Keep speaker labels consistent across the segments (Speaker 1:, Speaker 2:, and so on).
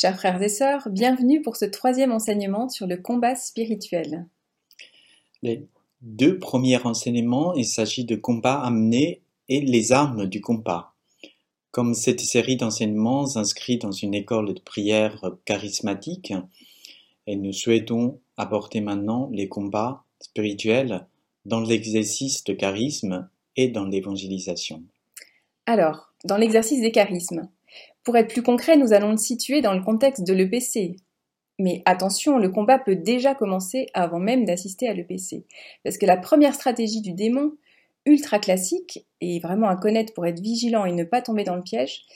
Speaker 1: Chers frères et sœurs, bienvenue pour ce troisième enseignement sur le combat spirituel.
Speaker 2: Les deux premiers enseignements, il s'agit de combat amené et les armes du combat. Comme cette série d'enseignements s'inscrit dans une école de prière charismatique, et nous souhaitons aborder maintenant les combats spirituels dans l'exercice de charisme et dans l'évangélisation.
Speaker 1: Alors, dans l'exercice des charismes, pour être plus concret, nous allons le situer dans le contexte de l'EPC. Mais attention, le combat peut déjà commencer avant même d'assister à l'EPC. Parce que la première stratégie du démon, ultra classique, et vraiment à connaître pour être vigilant et ne pas tomber dans le piège,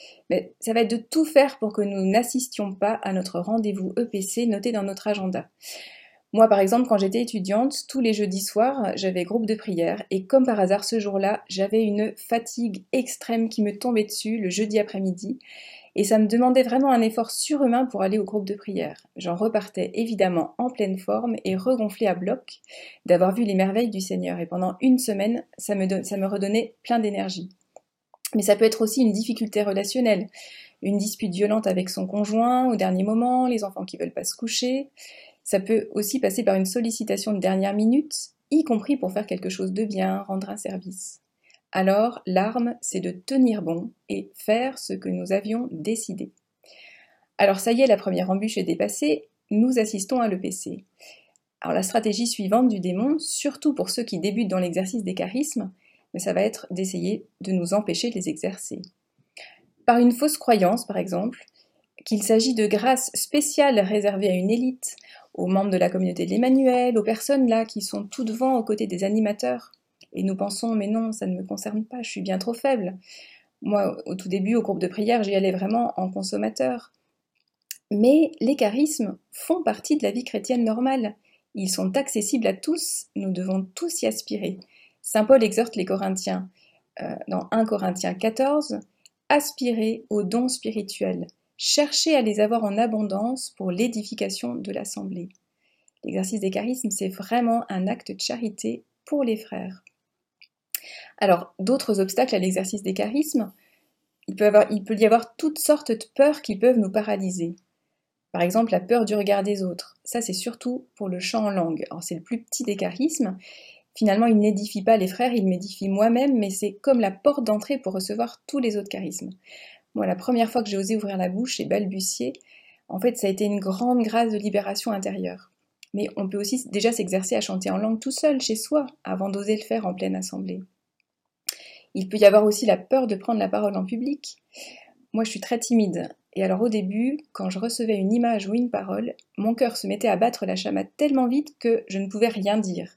Speaker 1: ça va être de tout faire pour que nous n'assistions pas à notre rendez-vous EPC noté dans notre agenda. Moi, par exemple, quand j'étais étudiante, tous les jeudis soirs, j'avais groupe de prière et comme par hasard ce jour-là, j'avais une fatigue extrême qui me tombait dessus le jeudi après-midi et ça me demandait vraiment un effort surhumain pour aller au groupe de prière. J'en repartais évidemment en pleine forme et regonflé à bloc d'avoir vu les merveilles du Seigneur et pendant une semaine, ça me, ça me redonnait plein d'énergie. Mais ça peut être aussi une difficulté relationnelle, une dispute violente avec son conjoint au dernier moment, les enfants qui veulent pas se coucher. Ça peut aussi passer par une sollicitation de dernière minute, y compris pour faire quelque chose de bien, rendre un service. Alors, l'arme, c'est de tenir bon et faire ce que nous avions décidé. Alors ça y est, la première embûche est dépassée, nous assistons à l'EPC. Alors la stratégie suivante du démon, surtout pour ceux qui débutent dans l'exercice des charismes, mais ça va être d'essayer de nous empêcher de les exercer. Par une fausse croyance, par exemple, qu'il s'agit de grâces spéciales réservées à une élite, aux membres de la communauté de l'Emmanuel, aux personnes là qui sont tout devant aux côtés des animateurs. Et nous pensons, mais non, ça ne me concerne pas, je suis bien trop faible. Moi, au tout début, au groupe de prière, j'y allais vraiment en consommateur. Mais les charismes font partie de la vie chrétienne normale. Ils sont accessibles à tous, nous devons tous y aspirer. Saint Paul exhorte les Corinthiens, euh, dans 1 Corinthiens 14, aspirer aux dons spirituels, cherchez à les avoir en abondance pour l'édification de l'assemblée. L'exercice des charismes, c'est vraiment un acte de charité pour les frères. Alors, d'autres obstacles à l'exercice des charismes, il peut, y avoir toutes sortes de peurs qui peuvent nous paralyser. Par exemple, la peur du regard des autres. Ça, c'est surtout pour le chant en langue. Alors, c'est le plus petit des charismes. Finalement, il n'édifie pas les frères, il m'édifie moi-même, mais c'est comme la porte d'entrée pour recevoir tous les autres charismes. Moi, la première fois que j'ai osé ouvrir la bouche et balbutier, en fait, ça a été une grande grâce de libération intérieure. Mais on peut aussi déjà s'exercer à chanter en langue tout seul, chez soi, avant d'oser le faire en pleine assemblée. Il peut y avoir aussi la peur de prendre la parole en public. Moi, je suis très timide. Et alors au début, quand je recevais une image ou une parole, mon cœur se mettait à battre la chamade tellement vite que je ne pouvais rien dire.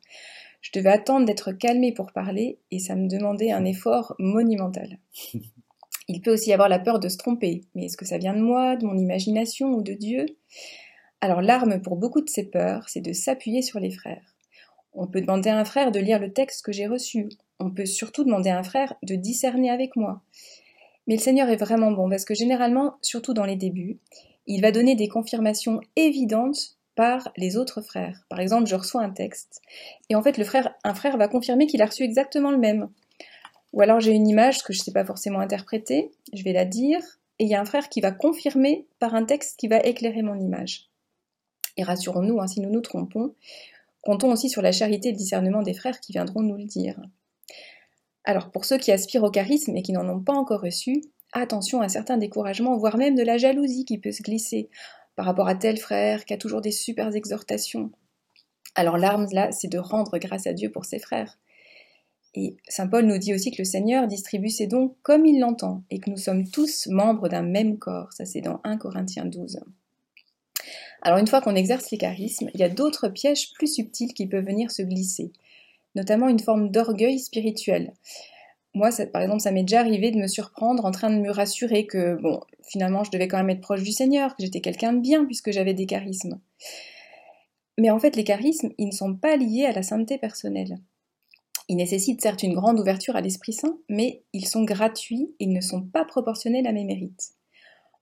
Speaker 1: Je devais attendre d'être calmée pour parler et ça me demandait un effort monumental. Il peut aussi avoir la peur de se tromper. Mais est-ce que ça vient de moi, de mon imagination ou de Dieu? Alors l'arme pour beaucoup de ces peurs, c'est de s'appuyer sur les frères. On peut demander à un frère de lire le texte que j'ai reçu. On peut surtout demander à un frère de discerner avec moi. Mais le Seigneur est vraiment bon parce que généralement, surtout dans les débuts, il va donner des confirmations évidentes par les autres frères. Par exemple, je reçois un texte et en fait, un frère va confirmer qu'il a reçu exactement le même. Ou alors j'ai une image que je ne sais pas forcément interpréter, je vais la dire, et il y a un frère qui va confirmer par un texte qui va éclairer mon image. Et rassurons-nous, hein, si nous nous trompons, comptons aussi sur la charité et le discernement des frères qui viendront nous le dire. Alors pour ceux qui aspirent au charisme et qui n'en ont pas encore reçu, attention à certains découragements, voire même de la jalousie qui peut se glisser par rapport à tel frère qui a toujours des super exhortations. Alors l'arme là, c'est de rendre grâce à Dieu pour ses frères. Et Saint Paul nous dit aussi que le Seigneur distribue ses dons comme il l'entend et que nous sommes tous membres d'un même corps. Ça, c'est dans 1 Corinthiens 12. Alors, une fois qu'on exerce les charismes, il y a d'autres pièges plus subtils qui peuvent venir se glisser, notamment une forme d'orgueil spirituel. Moi, par exemple, ça m'est déjà arrivé de me surprendre en train de me rassurer que, bon, finalement, je devais quand même être proche du Seigneur, que j'étais quelqu'un de bien puisque j'avais des charismes. Mais en fait, les charismes, ils ne sont pas liés à la sainteté personnelle. Ils nécessitent certes une grande ouverture à l'Esprit Saint, mais ils sont gratuits et ils ne sont pas proportionnels à mes mérites.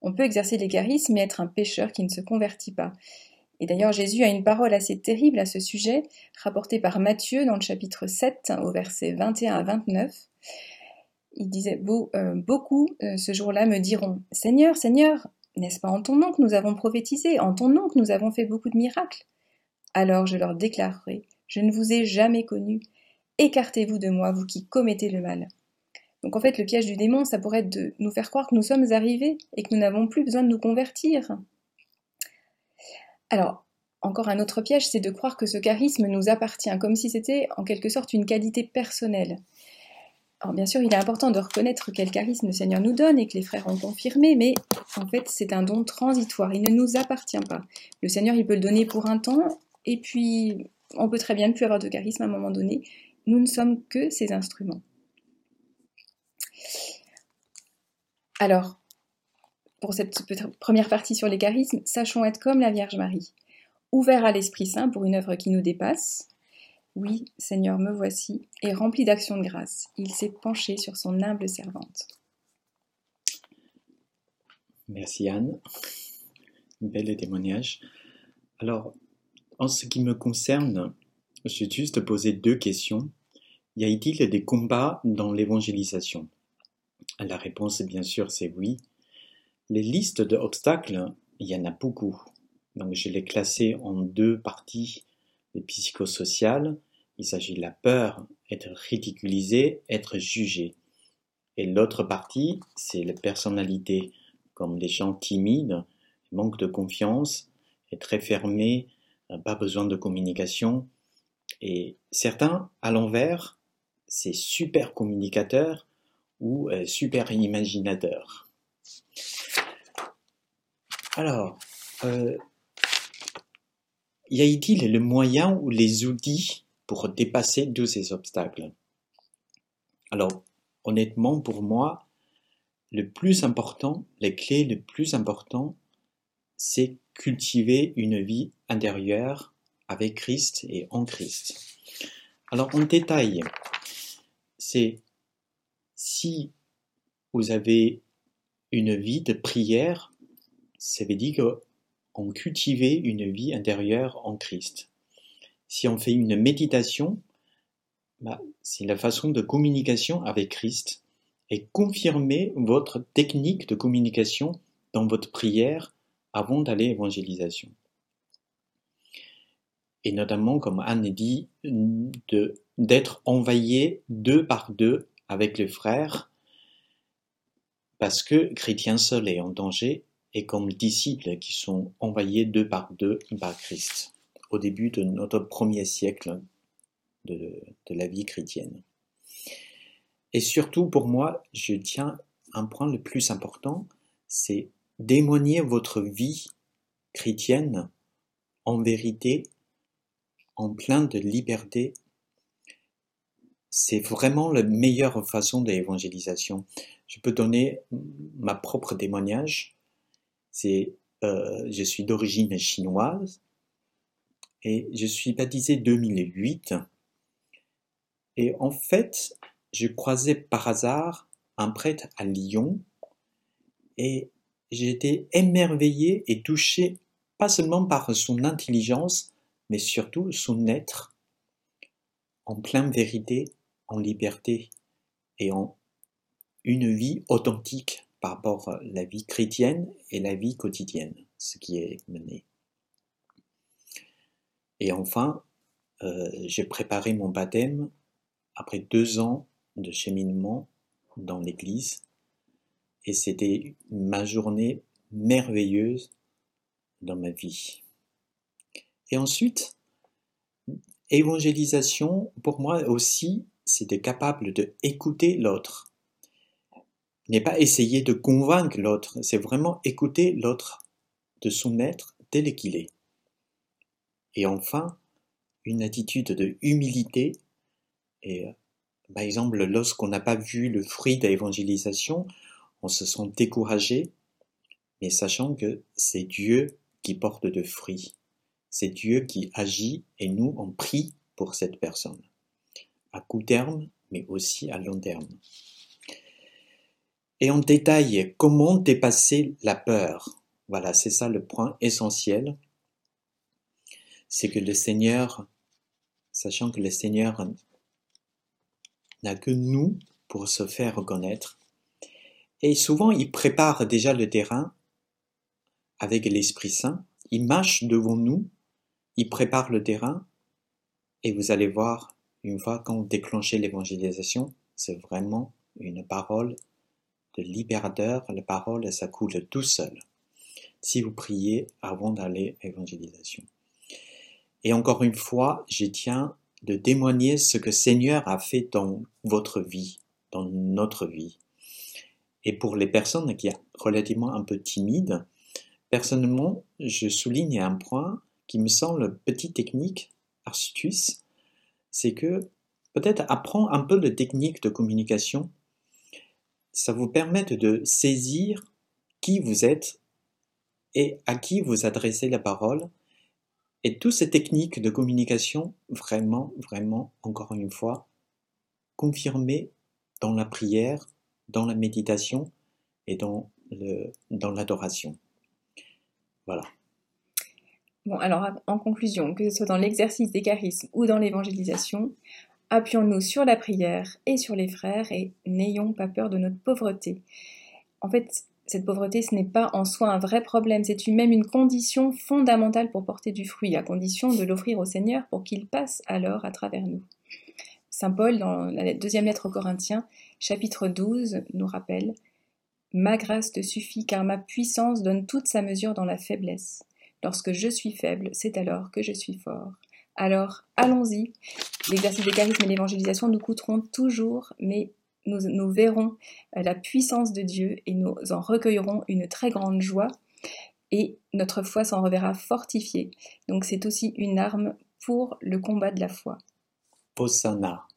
Speaker 1: On peut exercer les charismes et être un pécheur qui ne se convertit pas. Et d'ailleurs, Jésus a une parole assez terrible à ce sujet, rapportée par Matthieu dans le chapitre 7, au verset 21 à 29. Il disait euh, Beaucoup euh, ce jour-là me diront Seigneur, Seigneur, N'est-ce pas en ton nom que nous avons prophétisé, en ton nom que nous avons fait beaucoup de miracles? Alors je leur déclarerai, je ne vous ai jamais connu, écartez-vous de moi, vous qui commettez le mal. Donc en fait, le piège du démon, ça pourrait être de nous faire croire que nous sommes arrivés et que nous n'avons plus besoin de nous convertir. Alors, encore un autre piège, c'est de croire que ce charisme nous appartient, comme si c'était en quelque sorte une qualité personnelle. Alors bien sûr, il est important de reconnaître quel charisme le Seigneur nous donne et que les frères ont confirmé, mais en fait, c'est un don transitoire, il ne nous appartient pas. Le Seigneur, il peut le donner pour un temps, et puis on peut très bien ne plus avoir de charisme à un moment donné. Nous ne sommes que ses instruments. Alors, pour cette première partie sur les charismes, sachons être comme la Vierge Marie, ouverts à l'Esprit Saint pour une œuvre qui nous dépasse. Oui, Seigneur, me voici, et rempli d'action de grâce, il s'est penché sur son humble servante.
Speaker 2: Merci Anne. Bel témoignage. Alors, en ce qui me concerne, je vais juste poser deux questions. Y a-t-il des combats dans l'évangélisation? La réponse, bien sûr, c'est oui. Les listes d'obstacles, il y en a beaucoup. Donc, je les classées en deux parties. Les psychosociales, il s'agit de la peur, être ridiculisé, être jugé. Et l'autre partie, c'est la personnalité, comme les gens timides, manque de confiance, est très fermé, pas besoin de communication. Et certains, à l'envers, c'est super communicateur, ou euh, super imaginateur. Alors, euh, y a-t-il le moyen ou les outils pour dépasser tous ces obstacles? Alors, honnêtement, pour moi, le plus important, les clés le plus important, c'est cultiver une vie intérieure avec Christ et en Christ. Alors, en détail, c'est si vous avez une vie de prière, ça veut dire qu'on cultive une vie intérieure en Christ. Si on fait une méditation, bah, c'est la façon de communication avec Christ et confirmer votre technique de communication dans votre prière avant d'aller évangélisation. Et notamment, comme Anne dit, d'être envoyé deux par deux avec les frères, parce que chrétien seul est en danger, et comme disciples qui sont envoyés deux par deux par Christ, au début de notre premier siècle de, de la vie chrétienne. Et surtout pour moi, je tiens un point le plus important, c'est d'émoigner votre vie chrétienne en vérité, en plein de liberté c'est vraiment la meilleure façon d'évangélisation. Je peux donner ma propre témoignage. C'est, euh, je suis d'origine chinoise et je suis baptisé 2008. Et en fait, je croisais par hasard un prêtre à Lyon et j'ai été émerveillé et touché pas seulement par son intelligence, mais surtout son être en pleine vérité en liberté et en une vie authentique par rapport à la vie chrétienne et la vie quotidienne, ce qui est mené. Et enfin, euh, j'ai préparé mon baptême après deux ans de cheminement dans l'Église et c'était ma journée merveilleuse dans ma vie. Et ensuite, évangélisation, pour moi aussi, c'est d'être capable d'écouter l'autre. N'est pas essayer de convaincre l'autre, c'est vraiment écouter l'autre de son être tel qu'il est. Et enfin, une attitude de humilité. Et, par exemple, lorsqu'on n'a pas vu le fruit de l'évangélisation, on se sent découragé, mais sachant que c'est Dieu qui porte de fruits. C'est Dieu qui agit et nous, on prie pour cette personne à court terme, mais aussi à long terme. Et en détail, comment dépasser la peur Voilà, c'est ça le point essentiel. C'est que le Seigneur, sachant que le Seigneur n'a que nous pour se faire reconnaître, et souvent il prépare déjà le terrain avec l'Esprit Saint, il marche devant nous, il prépare le terrain, et vous allez voir, une fois qu'on déclenchez l'évangélisation, c'est vraiment une parole de libérateur, la parole, ça coule tout seul. Si vous priez avant d'aller à l'évangélisation. Et encore une fois, je tiens de témoigner ce que Seigneur a fait dans votre vie, dans notre vie. Et pour les personnes qui sont relativement un peu timides, personnellement, je souligne un point qui me semble petite technique, astuce, c'est que peut-être apprendre un peu de technique de communication, ça vous permet de saisir qui vous êtes et à qui vous adressez la parole. Et toutes ces techniques de communication, vraiment, vraiment, encore une fois, confirmées dans la prière, dans la méditation et dans l'adoration. Voilà.
Speaker 1: Bon, alors en conclusion, que ce soit dans l'exercice des charismes ou dans l'évangélisation, appuyons-nous sur la prière et sur les frères et n'ayons pas peur de notre pauvreté. En fait, cette pauvreté, ce n'est pas en soi un vrai problème, c'est même une condition fondamentale pour porter du fruit, à condition de l'offrir au Seigneur pour qu'il passe alors à travers nous. Saint Paul, dans la deuxième lettre aux Corinthiens, chapitre 12, nous rappelle Ma grâce te suffit, car ma puissance donne toute sa mesure dans la faiblesse. Lorsque je suis faible, c'est alors que je suis fort. Alors, allons-y. L'exercice des charismes et l'évangélisation nous coûteront toujours, mais nous, verrons euh, la puissance de Dieu et nous en recueillerons une très grande joie. Et notre foi s'en reverra fortifiée. Donc c'est aussi une arme pour le combat de la foi.
Speaker 2: Hosanna.